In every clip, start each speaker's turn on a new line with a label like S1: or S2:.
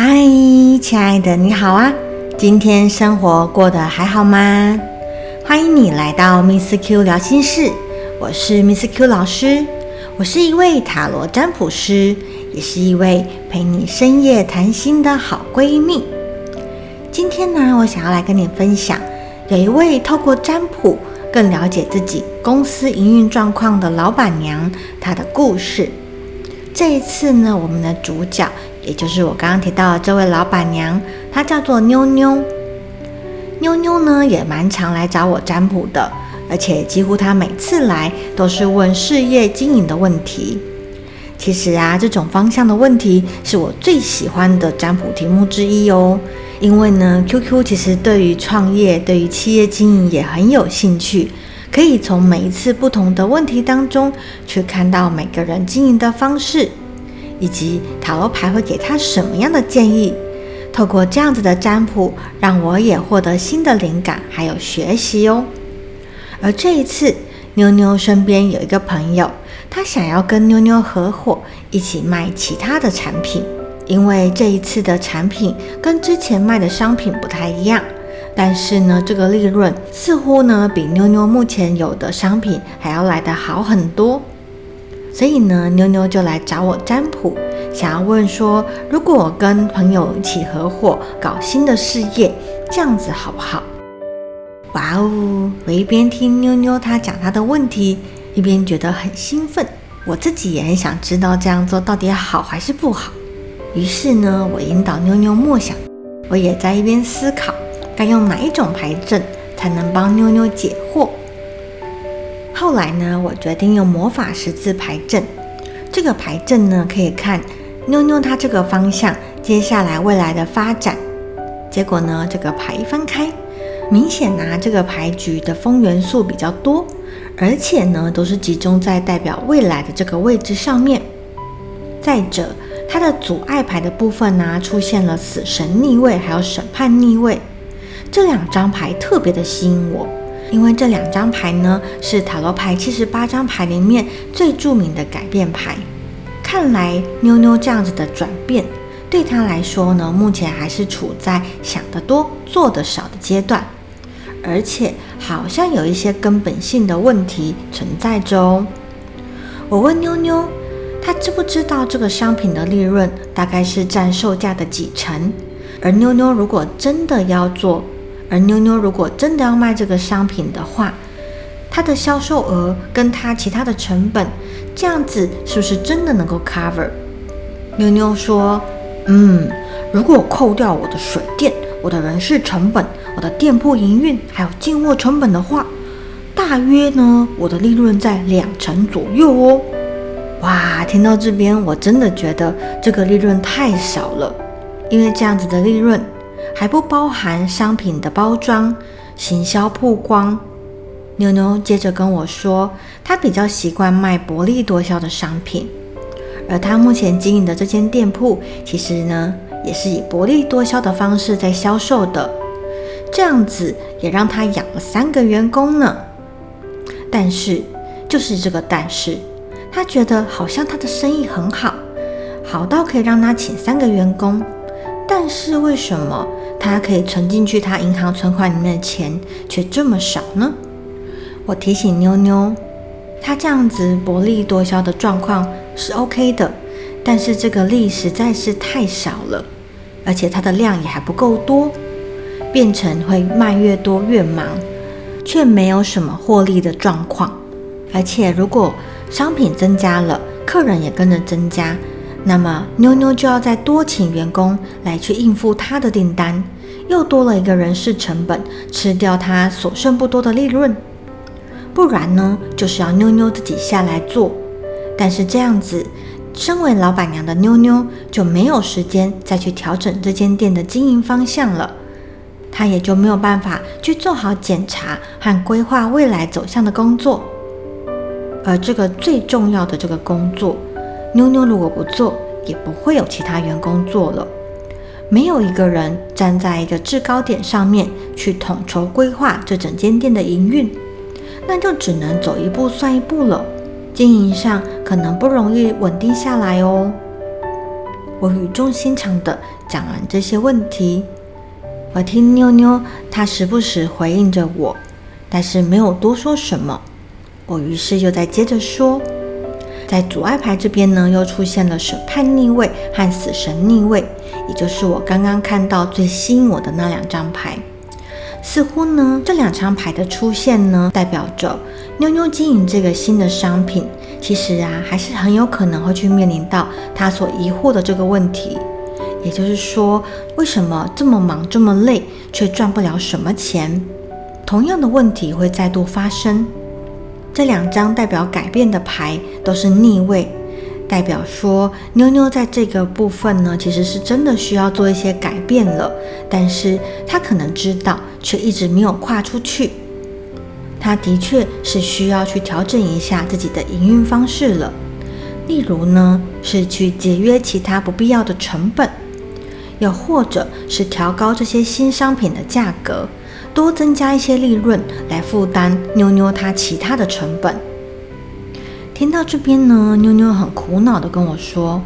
S1: 嗨，亲爱的，你好啊！今天生活过得还好吗？欢迎你来到 Miss Q 聊心事，我是 Miss Q 老师，我是一位塔罗占卜师，也是一位陪你深夜谈心的好闺蜜。今天呢，我想要来跟你分享，有一位透过占卜更了解自己公司营运状况的老板娘，她的故事。这一次呢，我们的主角。也就是我刚刚提到的这位老板娘，她叫做妞妞。妞妞呢也蛮常来找我占卜的，而且几乎她每次来都是问事业经营的问题。其实啊，这种方向的问题是我最喜欢的占卜题目之一哦。因为呢，QQ 其实对于创业、对于企业经营也很有兴趣，可以从每一次不同的问题当中去看到每个人经营的方式。以及塔罗牌会给他什么样的建议？透过这样子的占卜，让我也获得新的灵感，还有学习哦。而这一次，妞妞身边有一个朋友，他想要跟妞妞合伙，一起卖其他的产品。因为这一次的产品跟之前卖的商品不太一样，但是呢，这个利润似乎呢比妞妞目前有的商品还要来得好很多。所以呢，妞妞就来找我占卜，想要问说，如果我跟朋友一起合伙搞新的事业，这样子好不好？哇哦！我一边听妞妞她讲她的问题，一边觉得很兴奋。我自己也很想知道这样做到底好还是不好。于是呢，我引导妞妞默想，我也在一边思考，该用哪一种牌阵才能帮妞妞解惑。后来呢，我决定用魔法十字牌阵。这个牌阵呢，可以看妞妞她这个方向接下来未来的发展。结果呢，这个牌一翻开，明显呢，这个牌局的风元素比较多，而且呢，都是集中在代表未来的这个位置上面。再者，它的阻碍牌的部分呢，出现了死神逆位，还有审判逆位，这两张牌特别的吸引我。因为这两张牌呢，是塔罗牌七十八张牌里面最著名的改变牌。看来妞妞这样子的转变，对她来说呢，目前还是处在想得多、做得少的阶段，而且好像有一些根本性的问题存在着哦。我问妞妞，她知不知道这个商品的利润大概是占售价的几成？而妞妞如果真的要做，而妞妞如果真的要卖这个商品的话，它的销售额跟它其他的成本，这样子是不是真的能够 cover？妞妞说：“嗯，如果扣掉我的水电、我的人事成本、我的店铺营运还有进货成本的话，大约呢，我的利润在两成左右哦。”哇，听到这边，我真的觉得这个利润太少了，因为这样子的利润。还不包含商品的包装、行销曝光。妞妞接着跟我说，她比较习惯卖薄利多销的商品，而她目前经营的这间店铺，其实呢也是以薄利多销的方式在销售的。这样子也让她养了三个员工呢。但是，就是这个但是，她觉得好像她的生意很好，好到可以让她请三个员工。但是为什么？他可以存进去，他银行存款里面的钱却这么少呢？我提醒妞妞，他这样子薄利多销的状况是 OK 的，但是这个利实在是太少了，而且它的量也还不够多，变成会卖越多越忙，却没有什么获利的状况。而且如果商品增加了，客人也跟着增加。那么妞妞就要再多请员工来去应付他的订单，又多了一个人事成本，吃掉他所剩不多的利润。不然呢，就是要妞妞自己下来做。但是这样子，身为老板娘的妞妞就没有时间再去调整这间店的经营方向了，她也就没有办法去做好检查和规划未来走向的工作。而这个最重要的这个工作。妞妞如果不做，也不会有其他员工做了。没有一个人站在一个制高点上面去统筹规划这整间店的营运，那就只能走一步算一步了。经营上可能不容易稳定下来哦。我语重心长地讲完这些问题。我听妞妞，她时不时回应着我，但是没有多说什么。我于是又再接着说，在阻碍牌这边呢，又出现了审判逆位和死神逆位，也就是我刚刚看到最吸引我的那两张牌。似乎呢，这两张牌的出现呢，代表着妞妞经营这个新的商品，其实啊，还是很有可能会去面临到她所疑惑的这个问题。也就是说，为什么这么忙这么累，却赚不了什么钱？同样的问题会再度发生。这两张代表改变的牌都是逆位，代表说妞妞在这个部分呢，其实是真的需要做一些改变了，但是她可能知道，却一直没有跨出去。她的确是需要去调整一下自己的营运方式了，例如呢，是去节约其他不必要的成本。又或者是调高这些新商品的价格，多增加一些利润来负担妞妞她其他的成本。听到这边呢，妞妞很苦恼的跟我说：“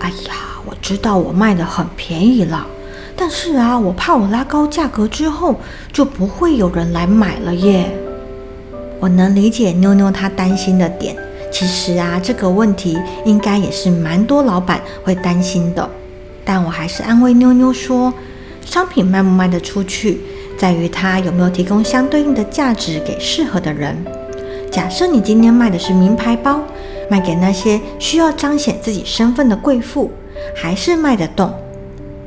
S1: 哎呀，我知道我卖的很便宜了，但是啊，我怕我拉高价格之后就不会有人来买了耶。”我能理解妞妞她担心的点，其实啊，这个问题应该也是蛮多老板会担心的。但我还是安慰妞妞说，商品卖不卖得出去，在于它有没有提供相对应的价值给适合的人。假设你今天卖的是名牌包，卖给那些需要彰显自己身份的贵妇，还是卖得动。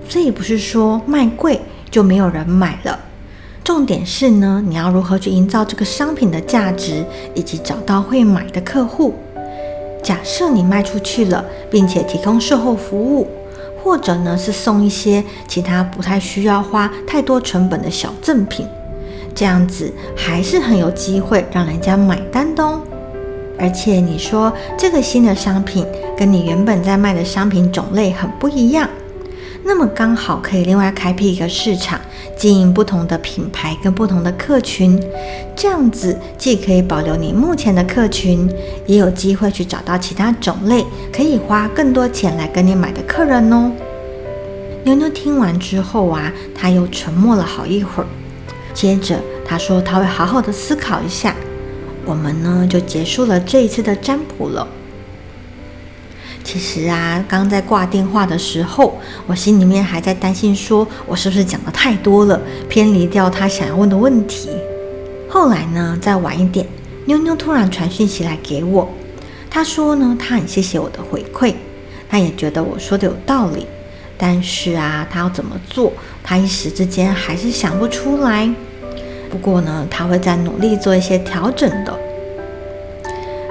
S1: 所以不是说卖贵就没有人买了。重点是呢，你要如何去营造这个商品的价值，以及找到会买的客户。假设你卖出去了，并且提供售后服务。或者呢，是送一些其他不太需要花太多成本的小赠品，这样子还是很有机会让人家买单的哦。而且你说这个新的商品跟你原本在卖的商品种类很不一样。那么刚好可以另外开辟一个市场，经营不同的品牌跟不同的客群，这样子既可以保留你目前的客群，也有机会去找到其他种类可以花更多钱来跟你买的客人哦。妞妞听完之后啊，她又沉默了好一会儿，接着她说她会好好的思考一下。我们呢就结束了这一次的占卜了。其实啊，刚在挂电话的时候，我心里面还在担心，说我是不是讲的太多了，偏离掉他想要问的问题。后来呢，再晚一点，妞妞突然传讯息来给我，她说呢，她很谢谢我的回馈，她也觉得我说的有道理，但是啊，她要怎么做，她一时之间还是想不出来。不过呢，她会在努力做一些调整的。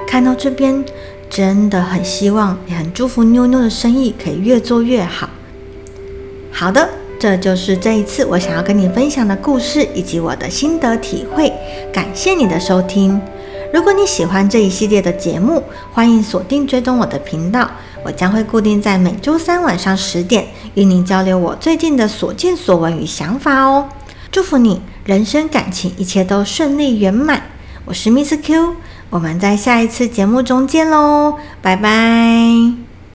S1: 看到这边。真的很希望，也很祝福妞妞的生意可以越做越好。好的，这就是这一次我想要跟你分享的故事以及我的心得体会。感谢你的收听。如果你喜欢这一系列的节目，欢迎锁定追踪我的频道。我将会固定在每周三晚上十点与您交流我最近的所见所闻与想法哦。祝福你人生感情一切都顺利圆满。我是 Miss Q。我们在下一次节目中见喽，拜拜。